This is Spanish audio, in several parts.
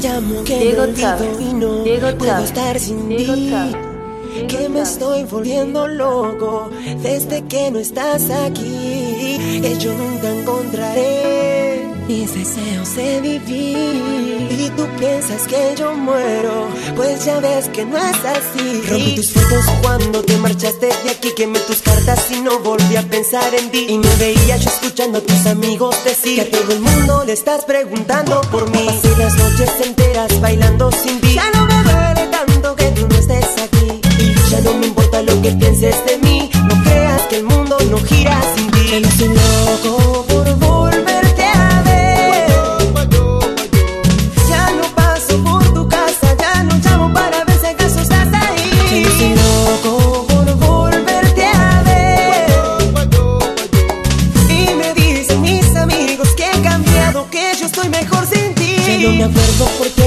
te llamo, que Diego me olvido y no Diego puedo estar sin Diego ti. Que me estoy volviendo loco desde que no estás aquí. Que yo nunca encontraré mis deseos de vivir. Tú piensas que yo muero, pues ya ves que no es así. Rompí tus fotos cuando te marchaste de aquí. Quemé tus cartas y no volví a pensar en ti. Y me veía yo escuchando a tus amigos decir que a todo el mundo le estás preguntando por mí. Pasé las noches enteras bailando sin ti. Ya no me duele tanto que tú no estés aquí. Y ya no me importa lo que pienses de mí. No creas que el mundo no gira sin ti. Soy loco por volverte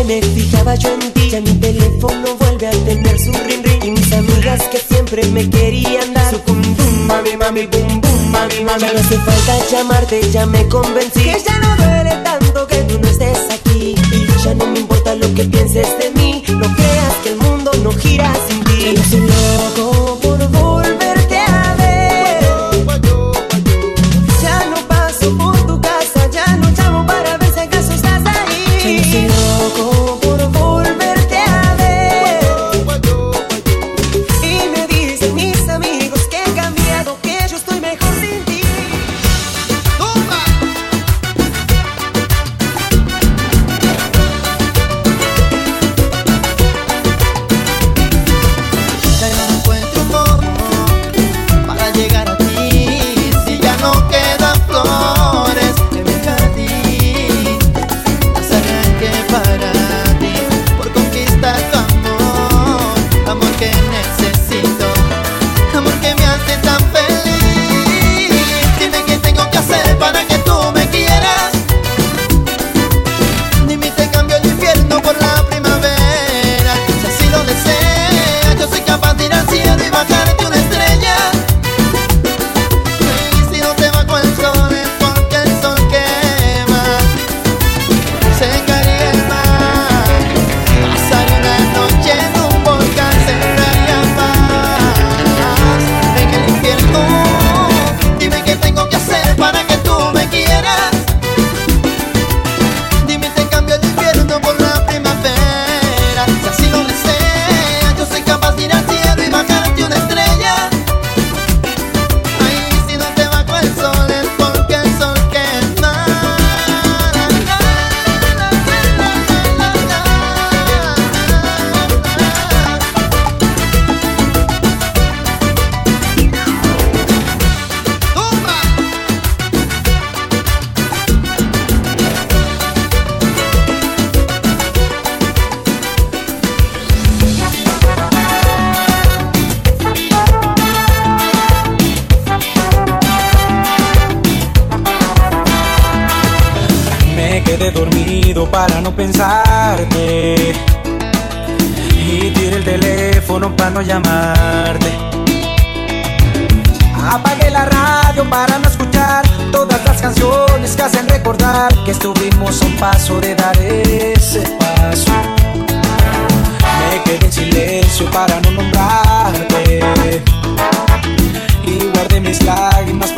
me fijaba yo en ti. Ya mi teléfono vuelve a tener su ring ring. Y mis amigas que siempre me querían dar su cum bum, mami, mami, bum bum, mami, mami. Ya no hace falta llamarte, ya me convencí. Que ya no duele tanto que tú no estés aquí. Y ya no me importa lo que pienses de mí. No creas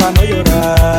lágrimas para no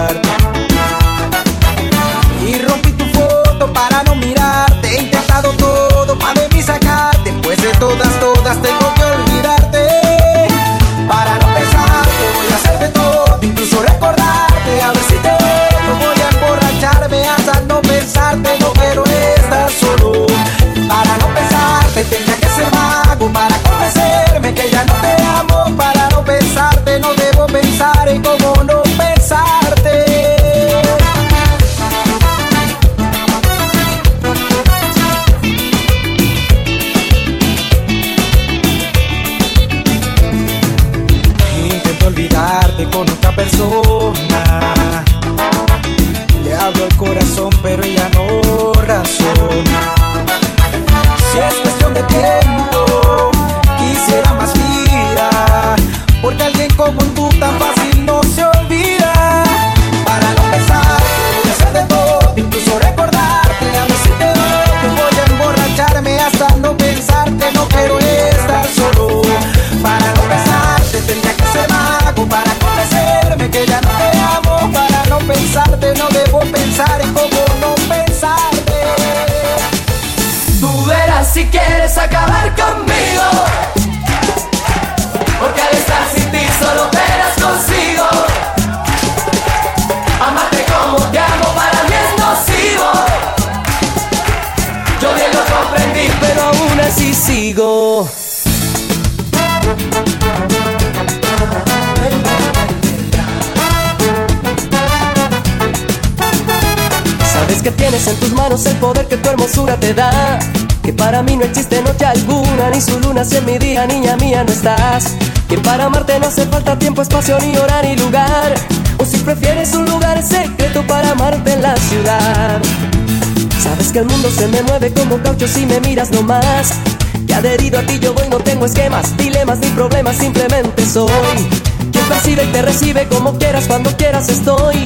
su luna si en mi día, niña mía, no estás. Que para amarte no hace falta tiempo, espacio, ni hora, ni lugar. O si prefieres un lugar secreto para amarte en la ciudad. Sabes que el mundo se me mueve como caucho si me miras nomás. Que adherido a ti yo voy, no tengo esquemas, dilemas ni problemas, simplemente soy. Quien percibe y te recibe como quieras, cuando quieras estoy.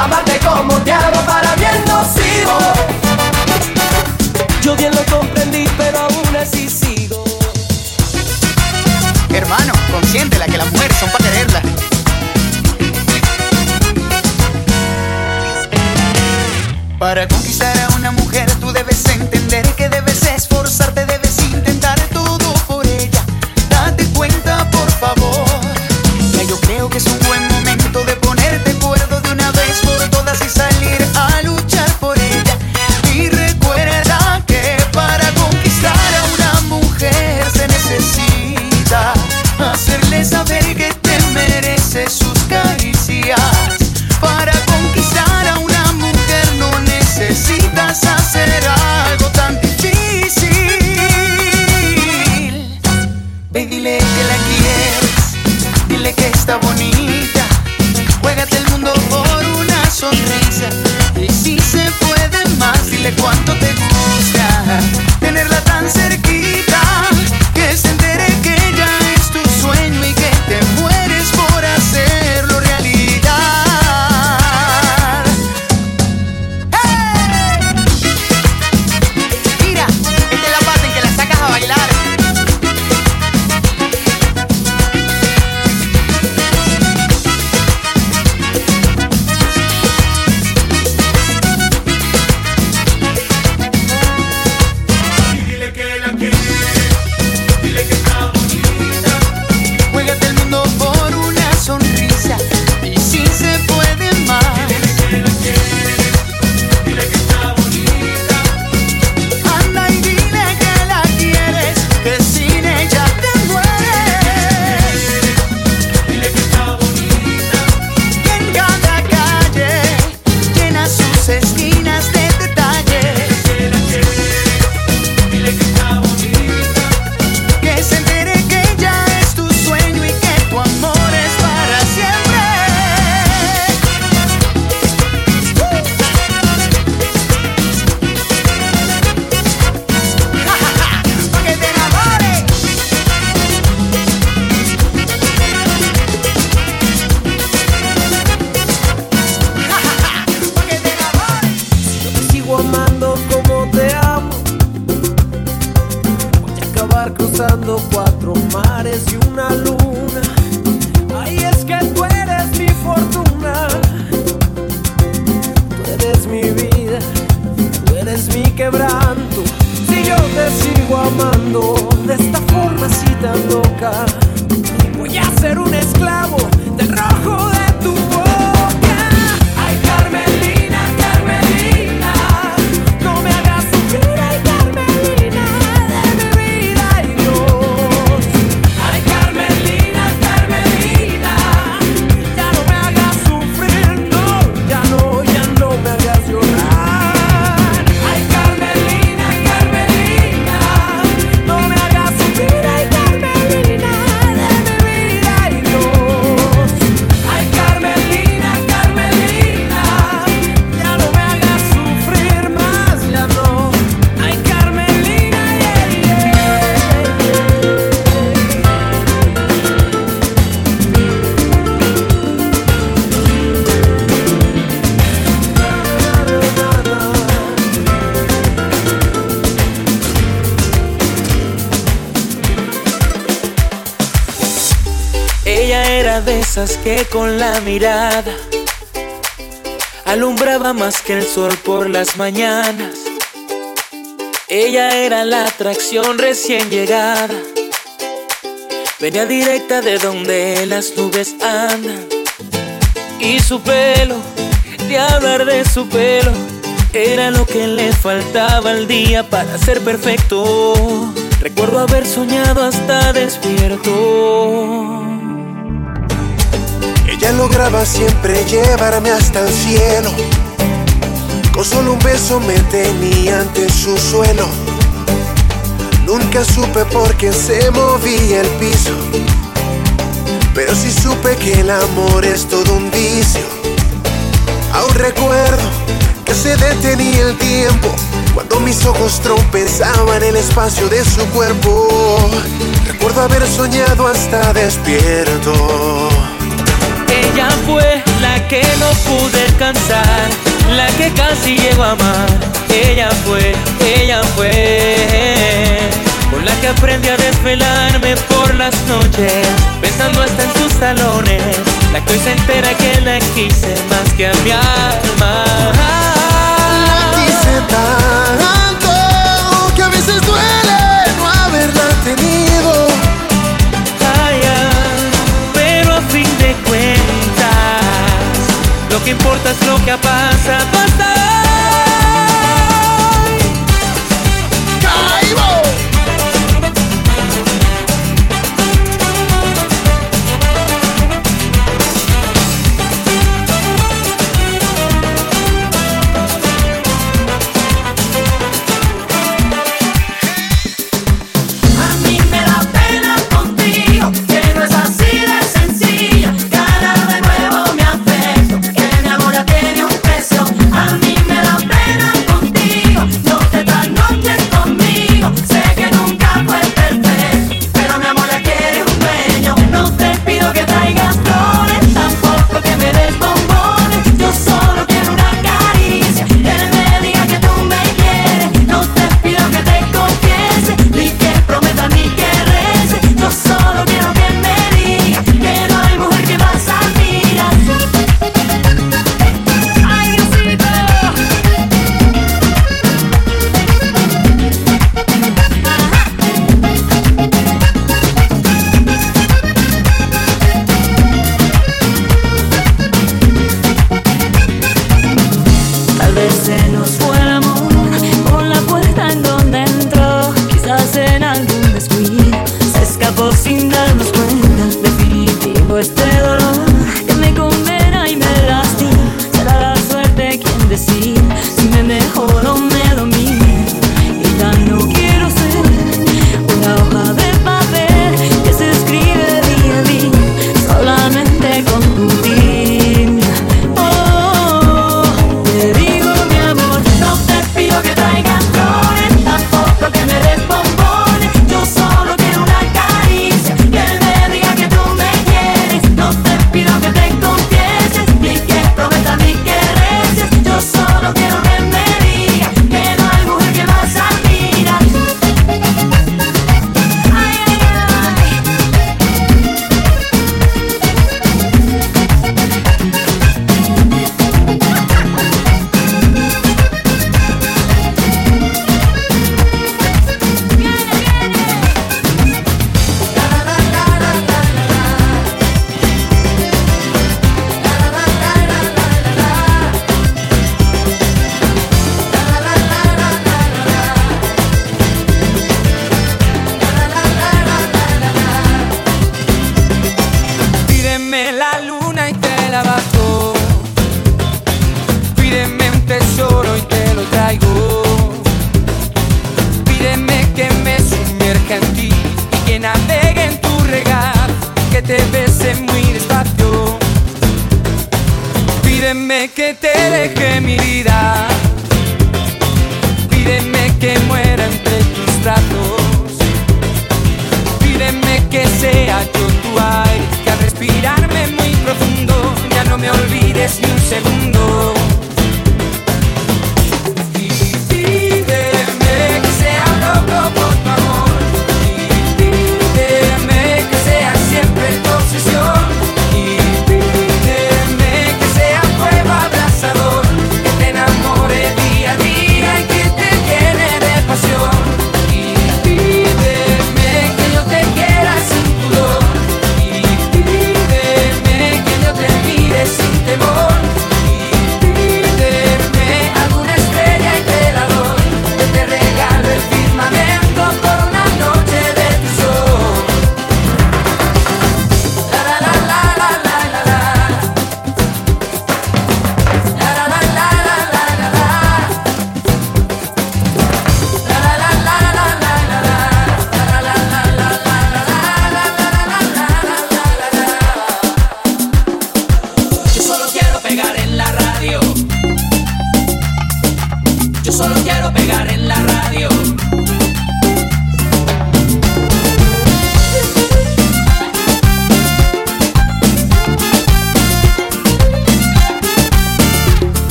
Amarte como te amo para bien nocivo. Yo bien lo comprendí pero aún así sigo. Hermano, la que las mujeres son para quererla. Para conquistar a una mujer tú debes entender que debes que con la mirada alumbraba más que el sol por las mañanas. Ella era la atracción recién llegada. Venía directa de donde las nubes andan. Y su pelo, de hablar de su pelo, era lo que le faltaba al día para ser perfecto. Recuerdo haber soñado hasta despierto. Lograba siempre llevarme hasta el cielo. Con solo un beso me tenía ante su suelo. Nunca supe por qué se movía el piso. Pero sí supe que el amor es todo un vicio. Aún recuerdo que se detenía el tiempo cuando mis ojos tropezaban el espacio de su cuerpo. Recuerdo haber soñado hasta despierto fue la que no pude alcanzar, la que casi llegó a amar. Ella fue, ella fue, con la que aprendí a desvelarme por las noches, pensando hasta en sus salones, la que hoy entera que la quise más que a. que importa es lo que ha pasado.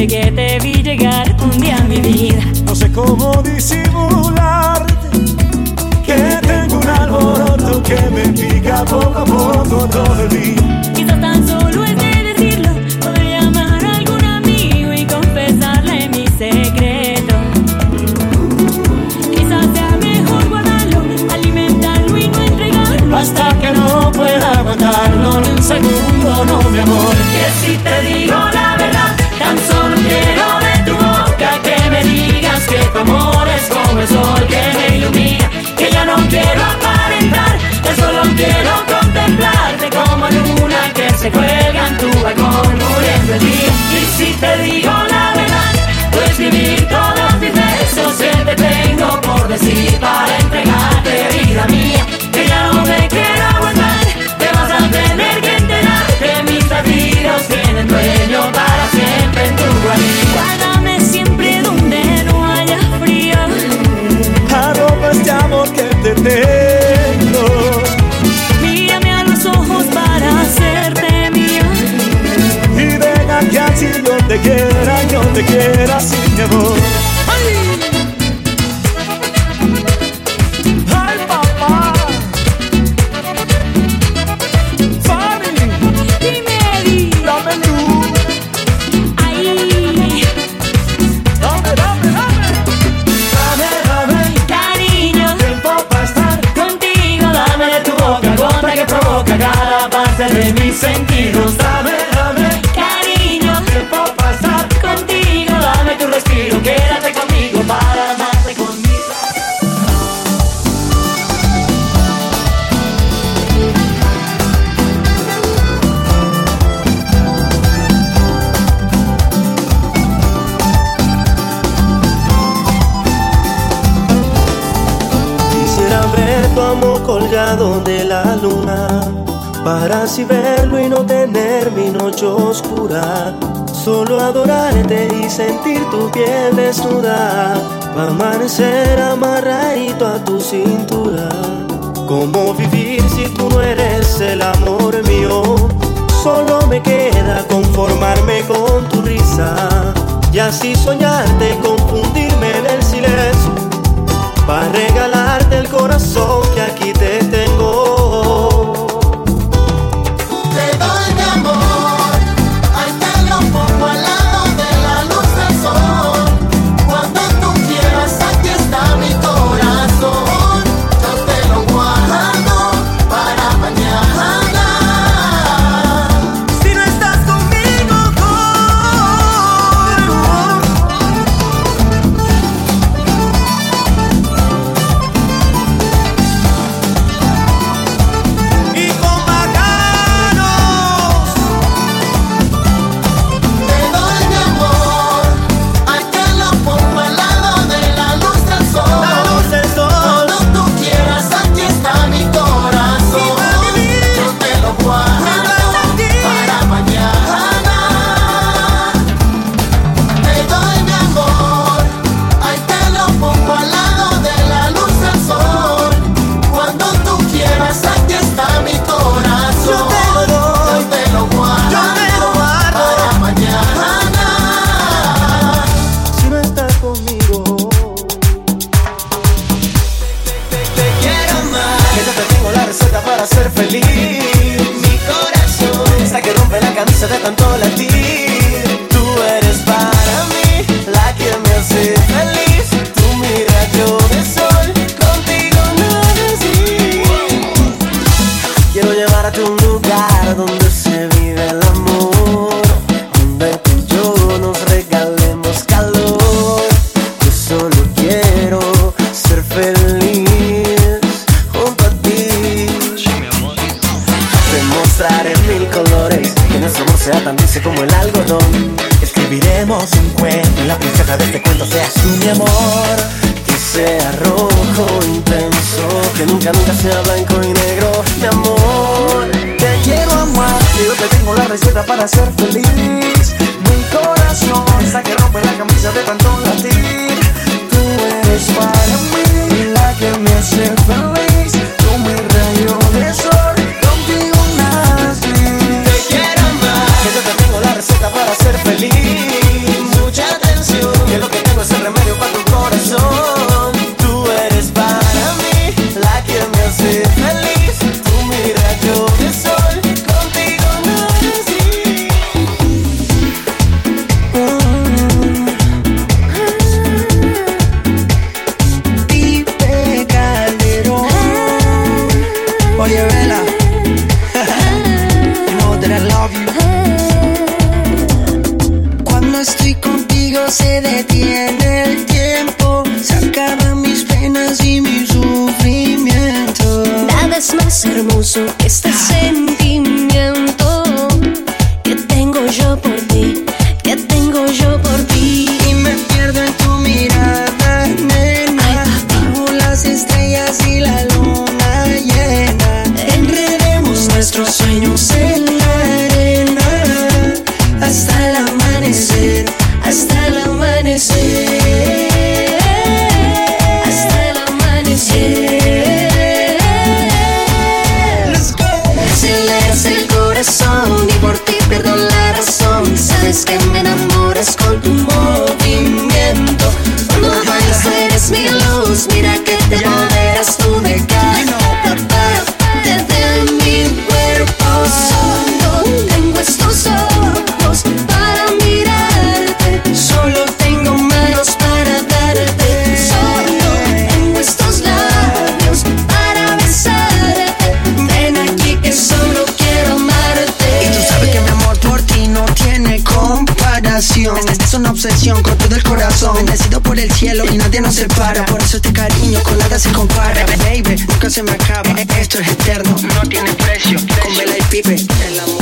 Desde que te vi llegar un día a mi vida. No sé cómo disimularte que tengo un alboroto que me pica poco a poco todo el día. Quizás tan solo es de decirlo, poder llamar a algún amigo y confesarle mi secreto. Quizás sea mejor guardarlo, alimentarlo y no entregarlo Hasta que no pueda aguantarlo ni un segundo, no mi amor. Que si te digo la verdad, tan solo quiero de tu boca que me digas que tu amor es como el sol que me ilumina. Que yo no quiero aparentar, yo solo quiero contemplarte como luna que se cuelga en tu balcón muriendo el día. Y si te digo la verdad, puedes vivir todos mis besos que te tengo por decir para entregarte vida mía. Que ya no me quiero aguantar, te vas a tener que enterar que mis latidos tienen dueño para te tengo. Mírame a los ojos para hacerte mía. Y deja que así yo te quiera, yo te quiera así mi amor. Para así verlo y no tener mi noche oscura. Solo adorarte y sentir tu piel desnuda. Pa' amanecer amarradito a tu cintura. ¿Cómo vivir si tú no eres el amor mío? Solo me queda conformarme con tu risa. Y así soñarte, confundirme en el silencio. Para regalarte el corazón que aquí te tengo. Para separa Por eso este cariño con nada se compara. Baby, nunca se me acaba Esto es eterno, no tiene precio. Con Bella y Pipe, el amor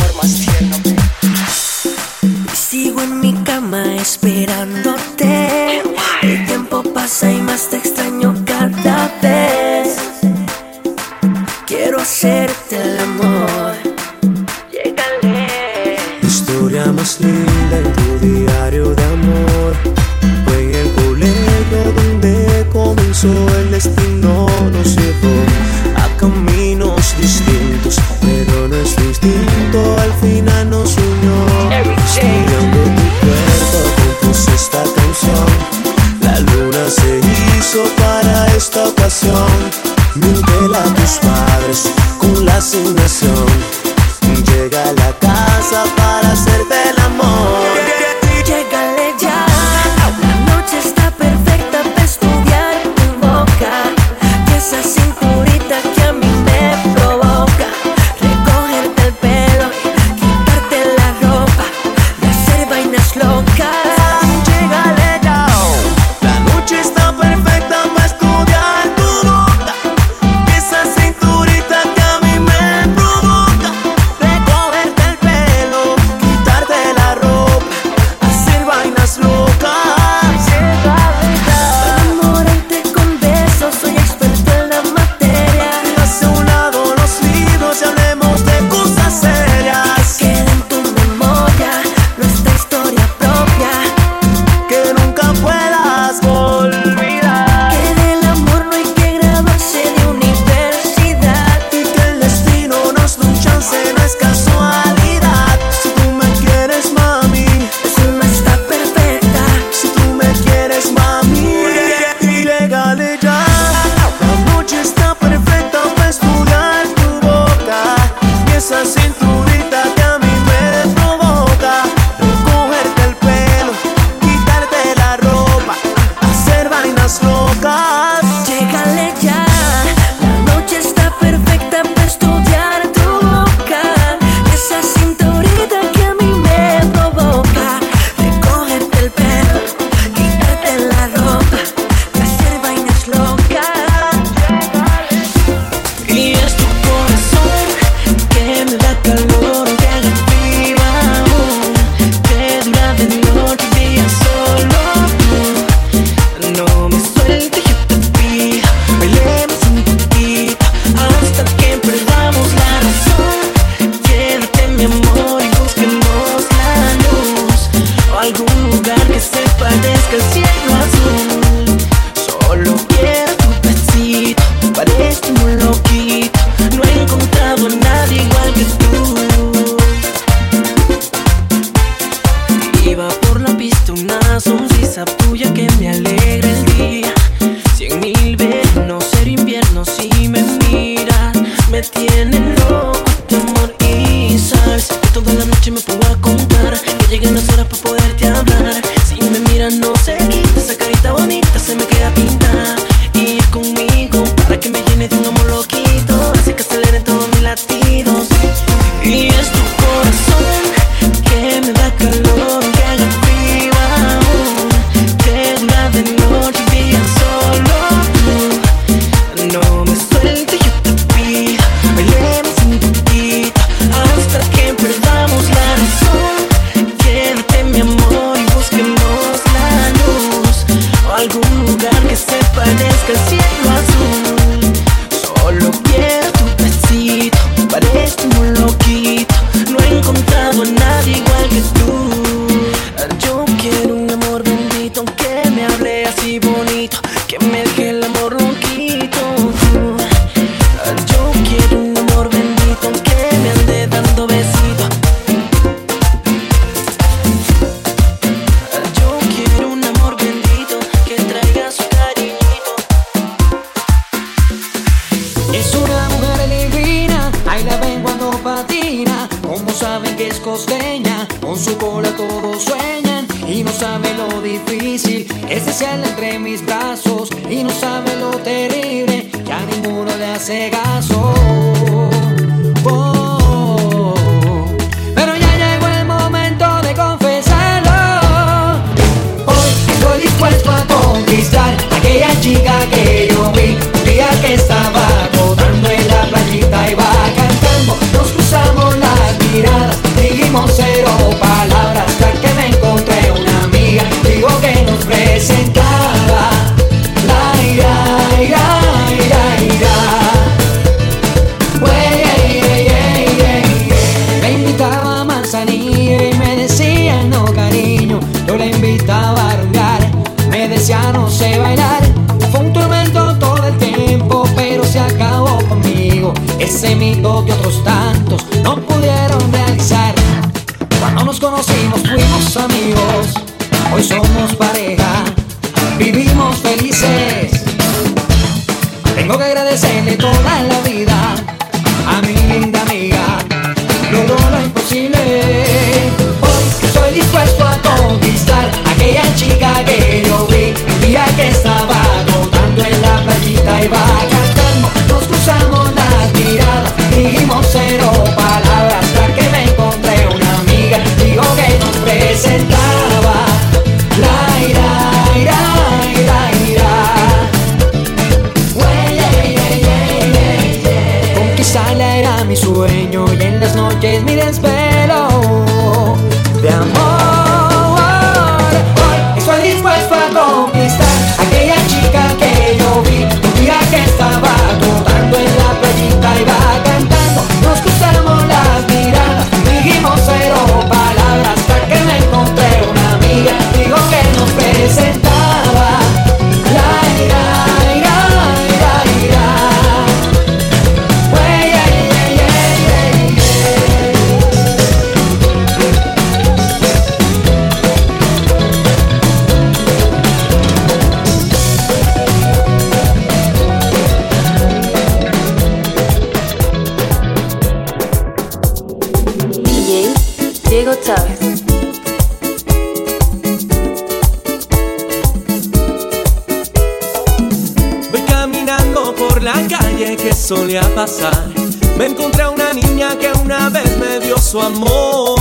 Me encontré a una niña que una vez me dio su amor.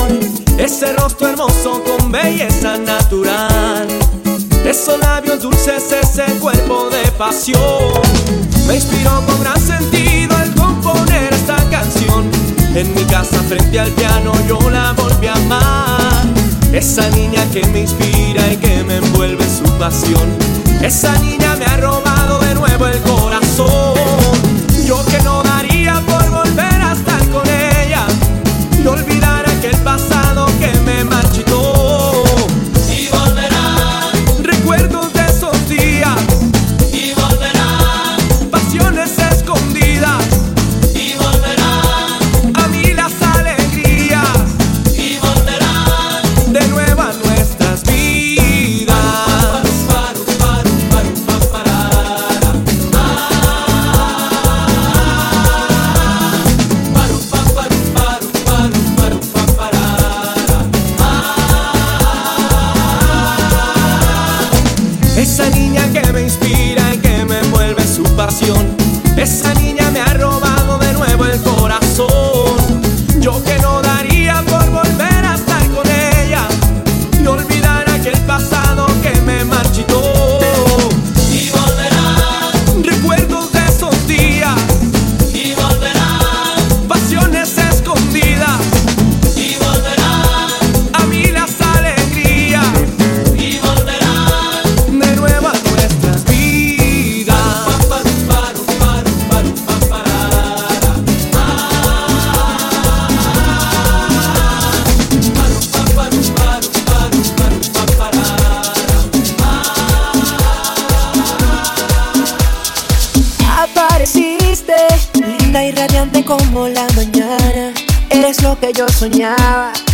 Ese rostro hermoso con belleza natural. Esos labios dulces, ese cuerpo de pasión. Me inspiró con gran sentido al componer esta canción. En mi casa frente al piano yo la volví a amar. Esa niña que me inspira y que me envuelve su pasión. Esa niña me ha robado de nuevo el corazón. Yo que no daría por volver a estar con ella y olvidar aquel pasado.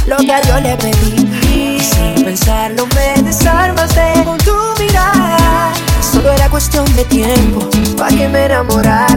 lo que a Dios le pedí. Sin pensarlo me desarmaste con tu mirada. Solo era cuestión de tiempo, para que me enamorara.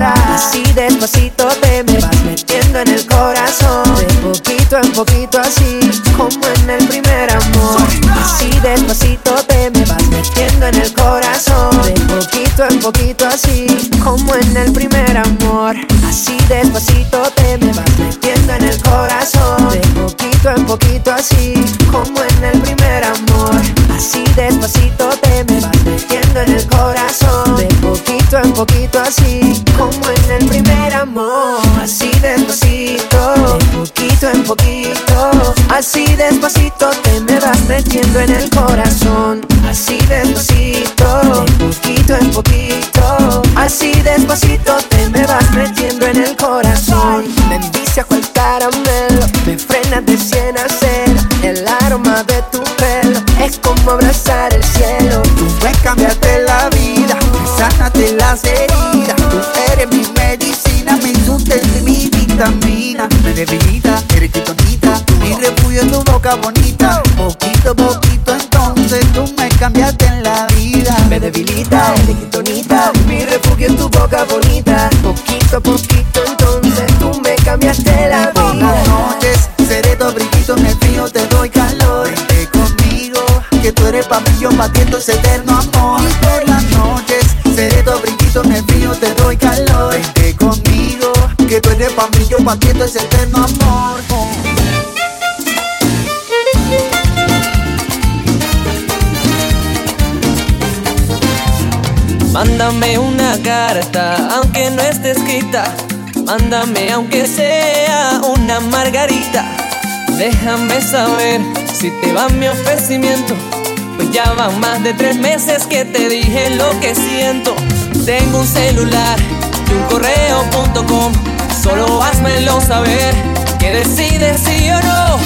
así, como en el primer amor, así despacito, de poquito en poquito, así despacito te me vas metiendo en el combatiendo ese eterno amor. Por las noches seré tu abriguito en frío, te doy calor. Vente conmigo, que tú eres pa' mí, yo combatiendo ese eterno amor. Mándame una carta, aunque no esté escrita. Mándame aunque sea una margarita. Déjame saber si te va mi ofrecimiento ya van más de tres meses que te dije lo que siento. Tengo un celular y un correo.com. Solo házmelo saber que decides si sí o no.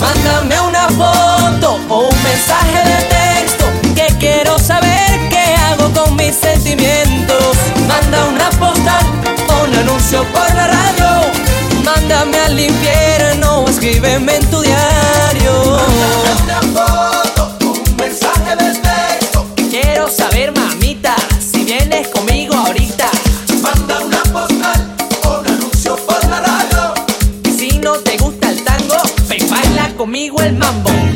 Mándame una foto o un mensaje de texto que quiero saber qué hago con mis sentimientos. Manda una postal o un anuncio por la radio. Mándame al infierno o escríbeme en tu diario. el mambo.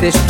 Me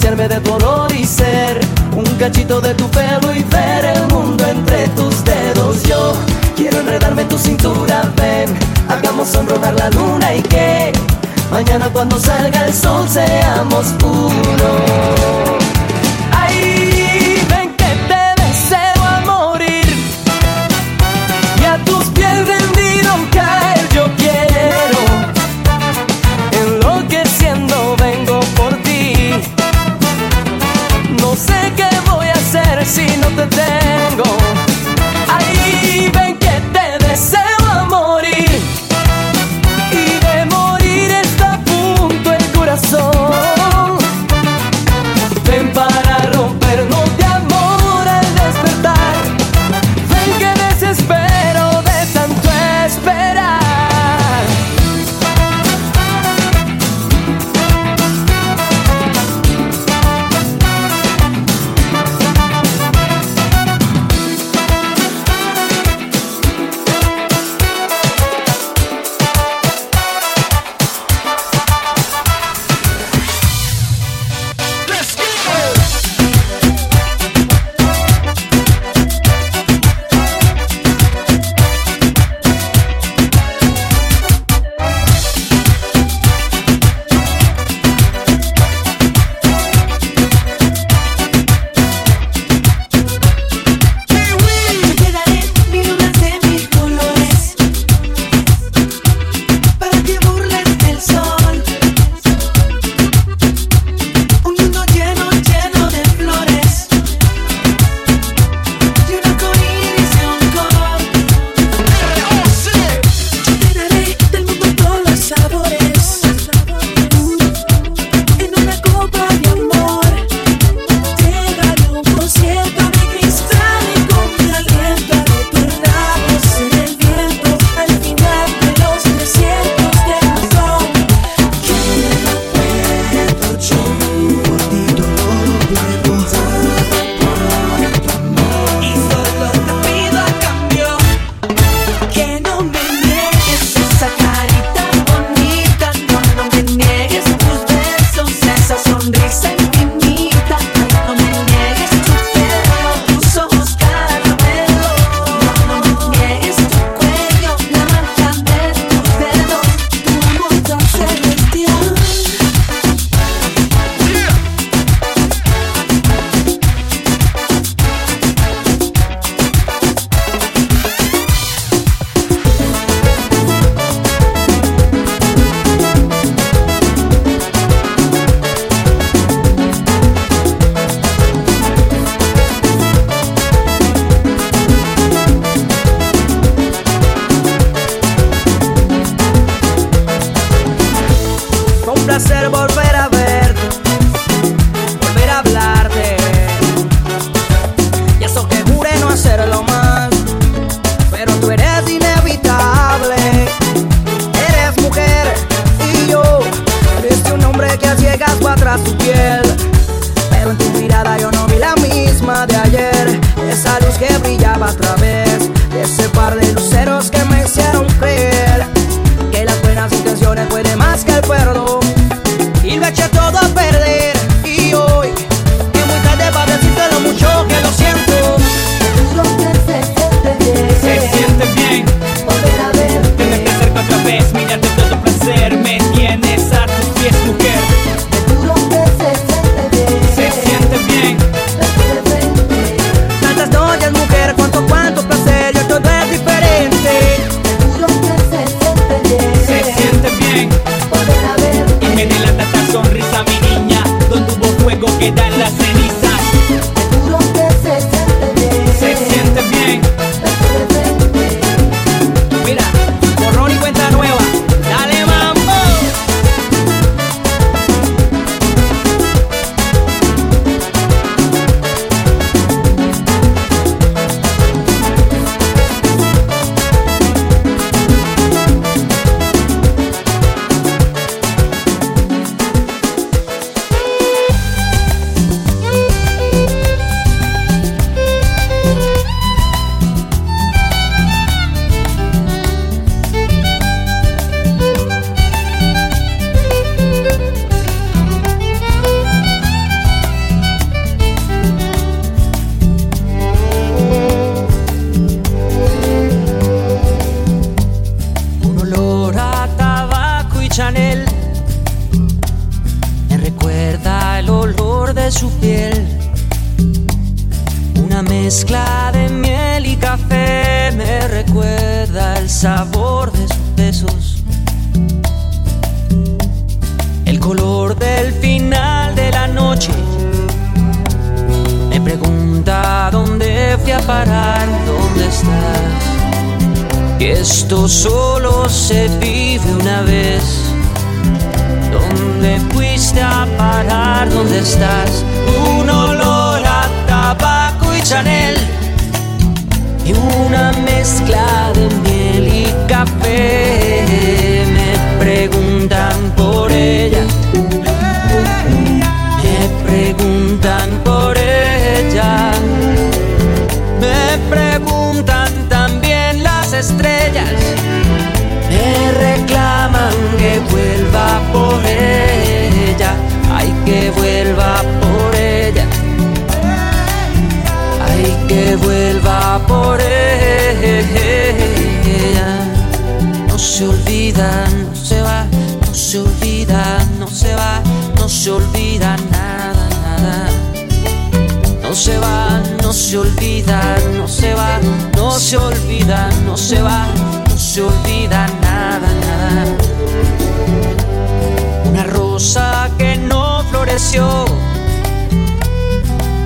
saciarme de tu olor y ser un cachito de tu pelo y ver el mundo entre tus dedos. Yo quiero enredarme tu cintura, ven, hagamos sonrojar la luna y que mañana cuando salga el sol seamos uno.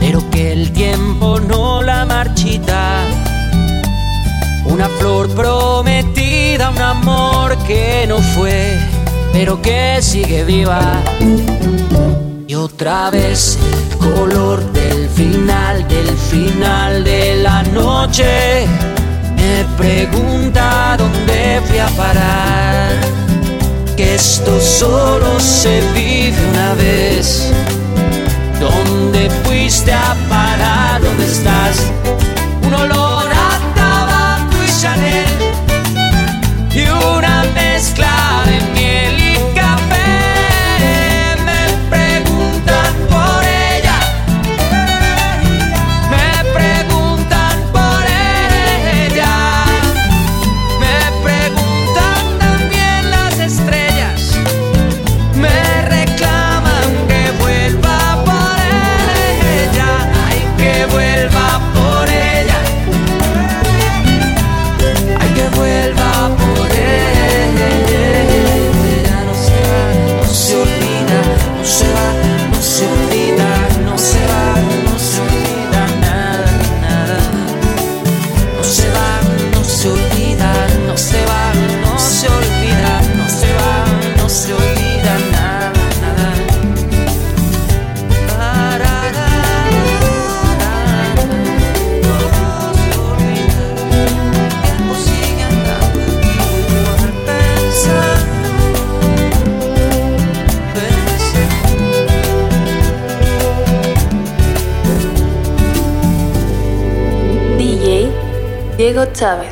pero que el tiempo no la marchita. Una flor prometida, un amor que no fue, pero que sigue viva. Y otra vez el color del final, del final de la noche, me pregunta dónde fui a parar que esto solo se vive una vez. ¿Dónde fuiste a parar? ¿Dónde estás? Un olor Chávez.